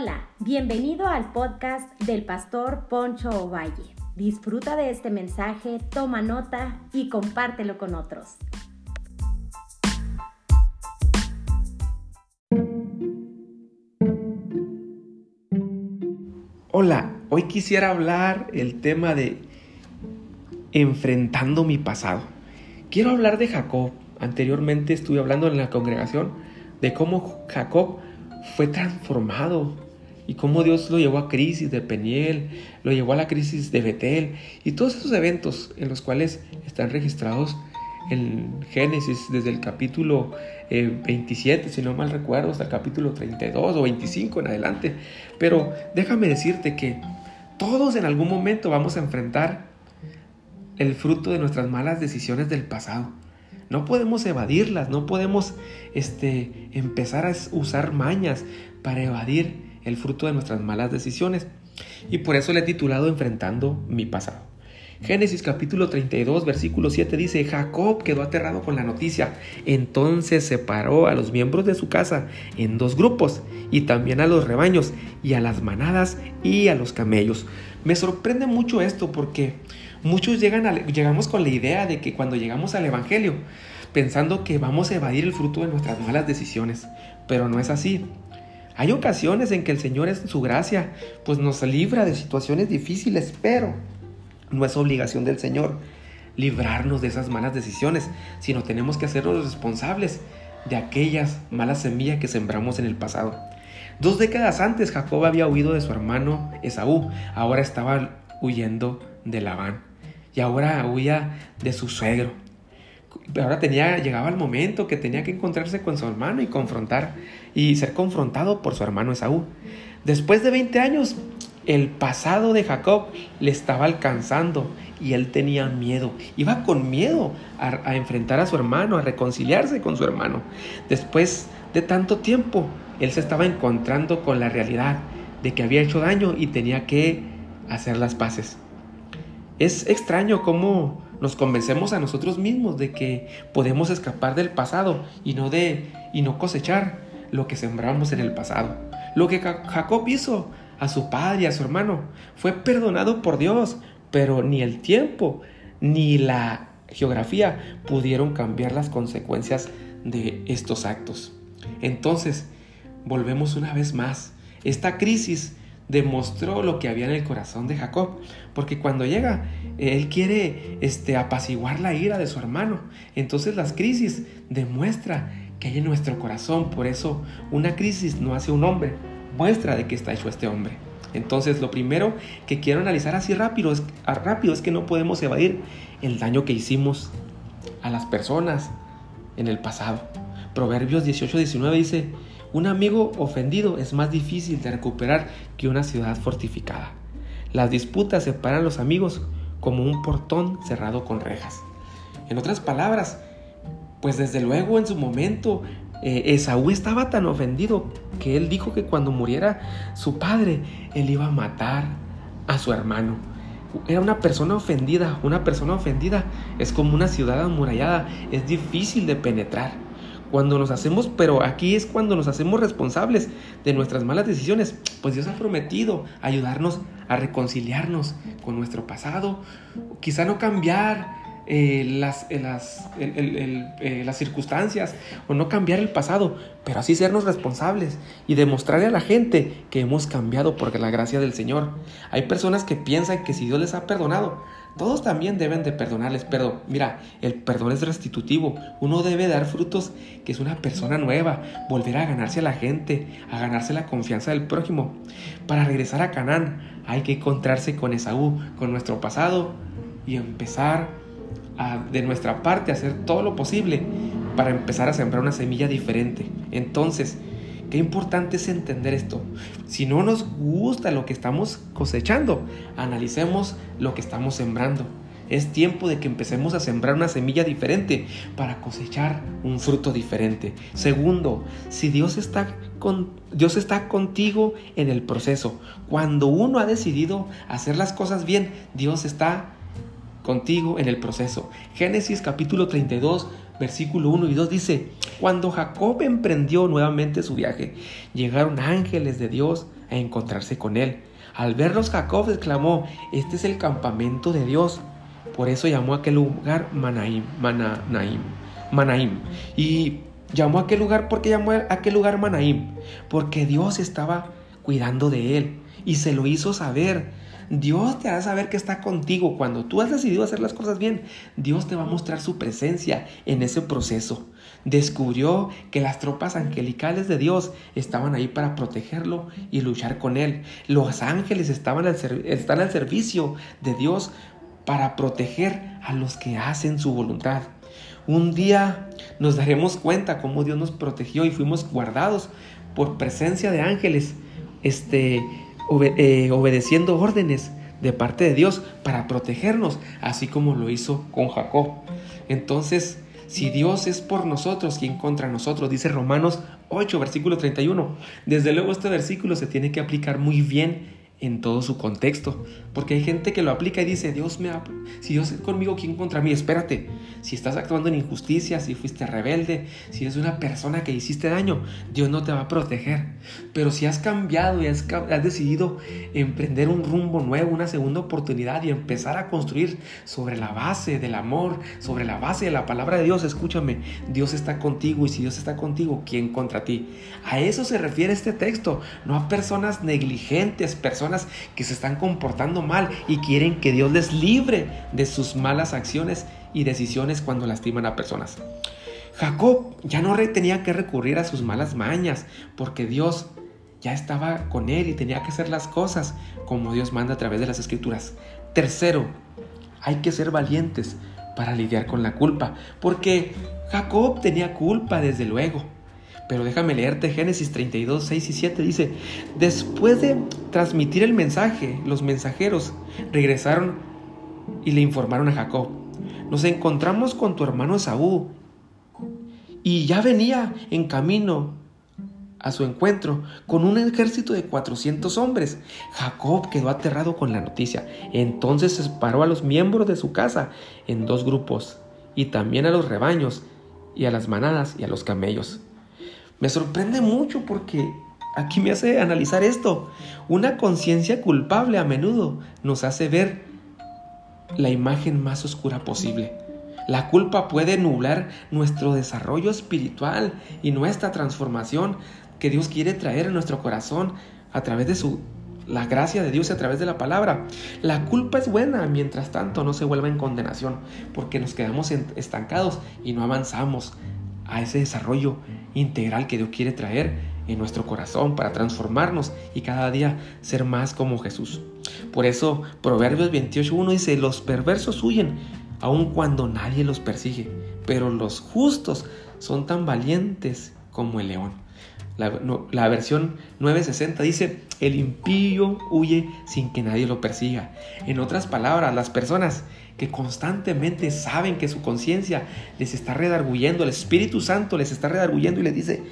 Hola, bienvenido al podcast del pastor Poncho Ovalle. Disfruta de este mensaje, toma nota y compártelo con otros. Hola, hoy quisiera hablar el tema de enfrentando mi pasado. Quiero hablar de Jacob. Anteriormente estuve hablando en la congregación de cómo Jacob fue transformado y cómo Dios lo llevó a crisis de Peniel, lo llevó a la crisis de Betel y todos esos eventos en los cuales están registrados en Génesis desde el capítulo 27, eh, si no mal recuerdo, hasta el capítulo 32 o 25 en adelante. Pero déjame decirte que todos en algún momento vamos a enfrentar el fruto de nuestras malas decisiones del pasado. No podemos evadirlas, no podemos este, empezar a usar mañas para evadir el fruto de nuestras malas decisiones. Y por eso le he titulado Enfrentando mi pasado. Génesis capítulo 32, versículo 7 dice, Jacob quedó aterrado con la noticia. Entonces separó a los miembros de su casa en dos grupos, y también a los rebaños, y a las manadas, y a los camellos. Me sorprende mucho esto porque muchos llegan llegamos con la idea de que cuando llegamos al Evangelio, pensando que vamos a evadir el fruto de nuestras malas decisiones, pero no es así. Hay ocasiones en que el Señor en su gracia pues nos libra de situaciones difíciles, pero no es obligación del Señor librarnos de esas malas decisiones, sino tenemos que hacernos responsables de aquellas malas semillas que sembramos en el pasado. Dos décadas antes Jacob había huido de su hermano Esaú, ahora estaba huyendo de Labán y ahora huía de su suegro. Ahora tenía, llegaba el momento que tenía que encontrarse con su hermano y confrontar y ser confrontado por su hermano Esaú. Después de 20 años, el pasado de Jacob le estaba alcanzando y él tenía miedo. Iba con miedo a, enfrentar a su hermano, a reconciliarse con su hermano. Después de tanto tiempo, él se estaba encontrando con la realidad de que había hecho daño y tenía que hacer las paces. Es extraño cómo nos convencemos a nosotros mismos de que podemos escapar del pasado y no de y no cosechar lo que sembramos en el pasado. Lo que Jacob hizo a su padre y a su hermano fue perdonado por Dios, pero ni el tiempo ni la geografía pudieron cambiar las consecuencias de estos actos. Entonces, volvemos una vez más. Esta crisis demostró lo que había en el corazón de Jacob, porque cuando llega, él quiere este, apaciguar la ira de su hermano. Entonces las crisis demuestra que hay en nuestro corazón, por eso una crisis no hace un hombre, muestra de que está hecho este hombre. Entonces lo primero que quiero analizar así rápido es, rápido es que no podemos evadir el daño que hicimos a las personas en el pasado. Proverbios 18-19 dice, un amigo ofendido es más difícil de recuperar que una ciudad fortificada. Las disputas separan a los amigos como un portón cerrado con rejas. En otras palabras, pues desde luego en su momento eh, Esaú estaba tan ofendido que él dijo que cuando muriera su padre, él iba a matar a su hermano. Era una persona ofendida, una persona ofendida es como una ciudad amurallada, es difícil de penetrar. Cuando nos hacemos, pero aquí es cuando nos hacemos responsables de nuestras malas decisiones, pues Dios ha prometido ayudarnos a reconciliarnos con nuestro pasado, quizá no cambiar eh, las, eh, las, eh, las circunstancias o no cambiar el pasado, pero así sernos responsables y demostrarle a la gente que hemos cambiado por la gracia del Señor. Hay personas que piensan que si Dios les ha perdonado, todos también deben de perdonarles, pero mira, el perdón es restitutivo. Uno debe dar frutos que es una persona nueva, volver a ganarse a la gente, a ganarse la confianza del prójimo. Para regresar a Canaán hay que encontrarse con Esaú, con nuestro pasado y empezar de nuestra parte hacer todo lo posible para empezar a sembrar una semilla diferente. Entonces, Qué importante es entender esto. Si no nos gusta lo que estamos cosechando, analicemos lo que estamos sembrando. Es tiempo de que empecemos a sembrar una semilla diferente para cosechar un fruto diferente. Segundo, si Dios está, con, Dios está contigo en el proceso. Cuando uno ha decidido hacer las cosas bien, Dios está contigo en el proceso. Génesis capítulo 32, versículo 1 y 2 dice, cuando Jacob emprendió nuevamente su viaje, llegaron ángeles de Dios a encontrarse con él. Al verlos Jacob exclamó, este es el campamento de Dios. Por eso llamó a aquel lugar Manaim, Manaim. Y llamó a aquel lugar, ¿por qué llamó a aquel lugar Manaim? Porque Dios estaba cuidando de él y se lo hizo saber. Dios te hará saber que está contigo. Cuando tú has decidido hacer las cosas bien, Dios te va a mostrar su presencia en ese proceso. Descubrió que las tropas angelicales de Dios estaban ahí para protegerlo y luchar con él. Los ángeles estaban al están al servicio de Dios para proteger a los que hacen su voluntad. Un día nos daremos cuenta cómo Dios nos protegió y fuimos guardados por presencia de ángeles, este, eh, obedeciendo órdenes de parte de Dios para protegernos, así como lo hizo con Jacob. Entonces, si Dios es por nosotros, ¿quién contra nosotros? Dice Romanos 8, versículo 31. Desde luego este versículo se tiene que aplicar muy bien en todo su contexto. Porque hay gente que lo aplica y dice, Dios me si Dios es conmigo, ¿quién contra mí? Espérate, si estás actuando en injusticia, si fuiste rebelde, si eres una persona que hiciste daño, Dios no te va a proteger. Pero si has cambiado y has, has decidido emprender un rumbo nuevo, una segunda oportunidad y empezar a construir sobre la base del amor, sobre la base de la palabra de Dios, escúchame, Dios está contigo y si Dios está contigo, ¿quién contra ti? A eso se refiere este texto, no a personas negligentes, personas que se están comportando mal y quieren que Dios les libre de sus malas acciones y decisiones cuando lastiman a personas. Jacob ya no tenía que recurrir a sus malas mañas porque Dios ya estaba con él y tenía que hacer las cosas como Dios manda a través de las escrituras. Tercero, hay que ser valientes para lidiar con la culpa, porque Jacob tenía culpa desde luego. Pero déjame leerte Génesis 32, 6 y 7. Dice, después de transmitir el mensaje, los mensajeros regresaron y le informaron a Jacob, nos encontramos con tu hermano Esaú y ya venía en camino a su encuentro con un ejército de 400 hombres. Jacob quedó aterrado con la noticia. Entonces separó a los miembros de su casa en dos grupos y también a los rebaños y a las manadas y a los camellos. Me sorprende mucho porque aquí me hace analizar esto. Una conciencia culpable a menudo nos hace ver la imagen más oscura posible. La culpa puede nublar nuestro desarrollo espiritual y nuestra transformación que Dios quiere traer en nuestro corazón a través de su la gracia de Dios a través de la palabra. La culpa es buena, mientras tanto no se vuelva en condenación, porque nos quedamos estancados y no avanzamos a ese desarrollo integral que Dios quiere traer en nuestro corazón para transformarnos y cada día ser más como Jesús. Por eso Proverbios 28.1 dice, los perversos huyen aun cuando nadie los persigue, pero los justos son tan valientes como el león. La, versión 960 dice, el impío huye sin que nadie lo persiga. En otras palabras, las personas que constantemente saben que su conciencia les está redarguyendo, el Espíritu Santo les está redarguyendo y les dice,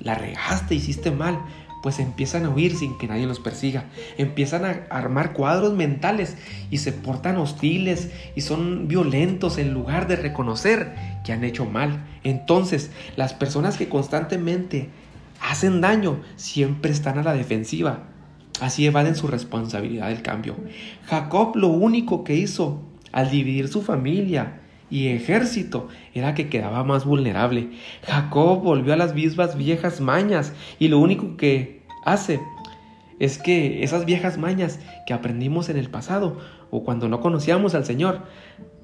la regaste, hiciste mal, pues empiezan a huir sin que nadie los persiga, empiezan a armar cuadros mentales y se portan hostiles y son violentos en lugar de reconocer que han hecho mal. Entonces, las personas que constantemente hacen daño siempre están a la defensiva. Así evaden su responsabilidad del cambio. Jacob lo único que hizo al dividir su familia y ejército, era que quedaba más vulnerable. Jacob volvió a las mismas viejas mañas y lo único que hace es que esas viejas mañas que aprendimos en el pasado o cuando no conocíamos al Señor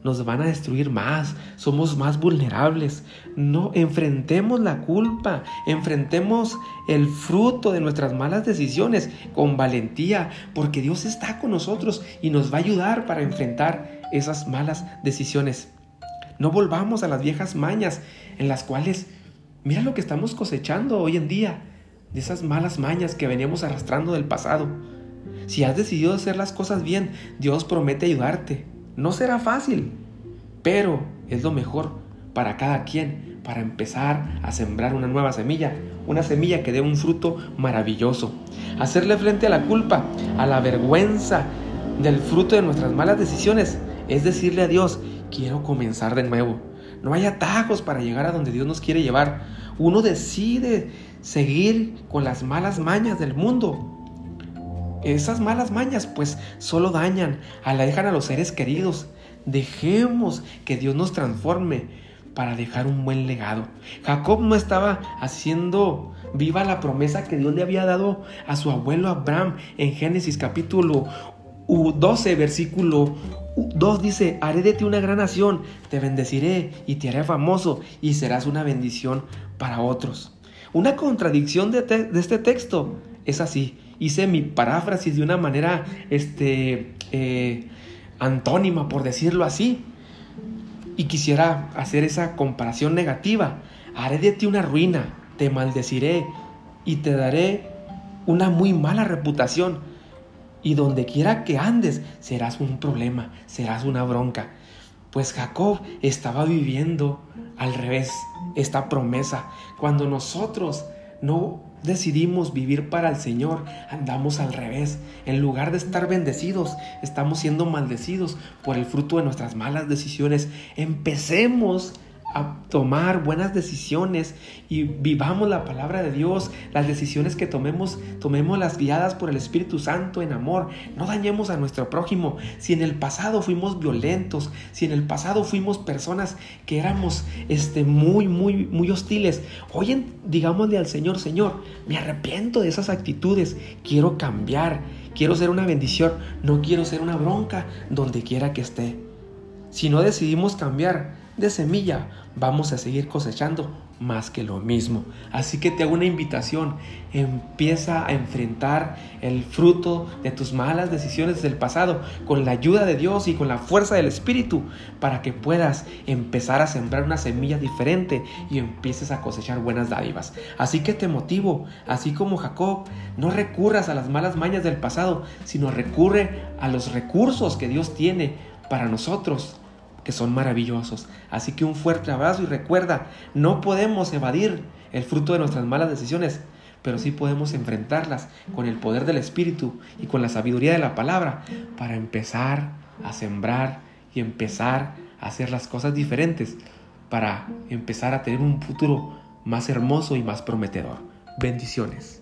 nos van a destruir más, somos más vulnerables. No enfrentemos la culpa, enfrentemos el fruto de nuestras malas decisiones con valentía, porque Dios está con nosotros y nos va a ayudar para enfrentar esas malas decisiones. No volvamos a las viejas mañas en las cuales, mira lo que estamos cosechando hoy en día, de esas malas mañas que veníamos arrastrando del pasado. Si has decidido hacer las cosas bien, Dios promete ayudarte. No será fácil, pero es lo mejor para cada quien, para empezar a sembrar una nueva semilla, una semilla que dé un fruto maravilloso. Hacerle frente a la culpa, a la vergüenza del fruto de nuestras malas decisiones, es decirle a Dios, quiero comenzar de nuevo. No hay atajos para llegar a donde Dios nos quiere llevar. Uno decide seguir con las malas mañas del mundo esas malas mañas pues solo dañan, alejan a los seres queridos. Dejemos que Dios nos transforme para dejar un buen legado. Jacob no estaba haciendo viva la promesa que Dios le había dado a su abuelo Abraham en Génesis capítulo 12, versículo 2 dice, haré de ti una gran nación, te bendeciré y te haré famoso y serás una bendición para otros. Una contradicción de, este texto es así. Hice mi paráfrasis de una manera este, eh, antónima, por decirlo así. Y quisiera hacer esa comparación negativa. Haré de ti una ruina, te maldeciré y te daré una muy mala reputación. Y donde quiera que andes, serás un problema, serás una bronca. Pues Jacob estaba viviendo al revés esta promesa. Cuando nosotros no decidimos vivir para el Señor, andamos al revés. En lugar de estar bendecidos, estamos siendo maldecidos por el fruto de nuestras malas decisiones. Empecemos a tomar buenas decisiones y vivamos la palabra de Dios, las decisiones que tomemos, tomemos las guiadas por el Espíritu Santo en amor, no dañemos a nuestro prójimo. Si en el pasado fuimos violentos, si en el pasado fuimos personas que éramos este, muy, muy, muy hostiles, hoy digámosle al Señor, Señor, me arrepiento de esas actitudes, quiero cambiar, quiero ser una bendición, no quiero ser una bronca donde quiera que esté. Si no decidimos cambiar, de semilla vamos a seguir cosechando más que lo mismo. Así que te hago una invitación, empieza a enfrentar el fruto de tus malas decisiones del pasado con la ayuda de Dios y con la fuerza del Espíritu para que puedas empezar a sembrar una semilla diferente y empieces a cosechar buenas dádivas. Así que te motivo, así como Jacob, no recurras a las malas mañas del pasado, sino recurre a los recursos que Dios tiene para nosotros que son maravillosos. Así que un fuerte abrazo y recuerda, no podemos evadir el fruto de nuestras malas decisiones, pero sí podemos enfrentarlas con el poder del Espíritu y con la sabiduría de la palabra para empezar a sembrar y empezar a hacer las cosas diferentes, para empezar a tener un futuro más hermoso y más prometedor. Bendiciones.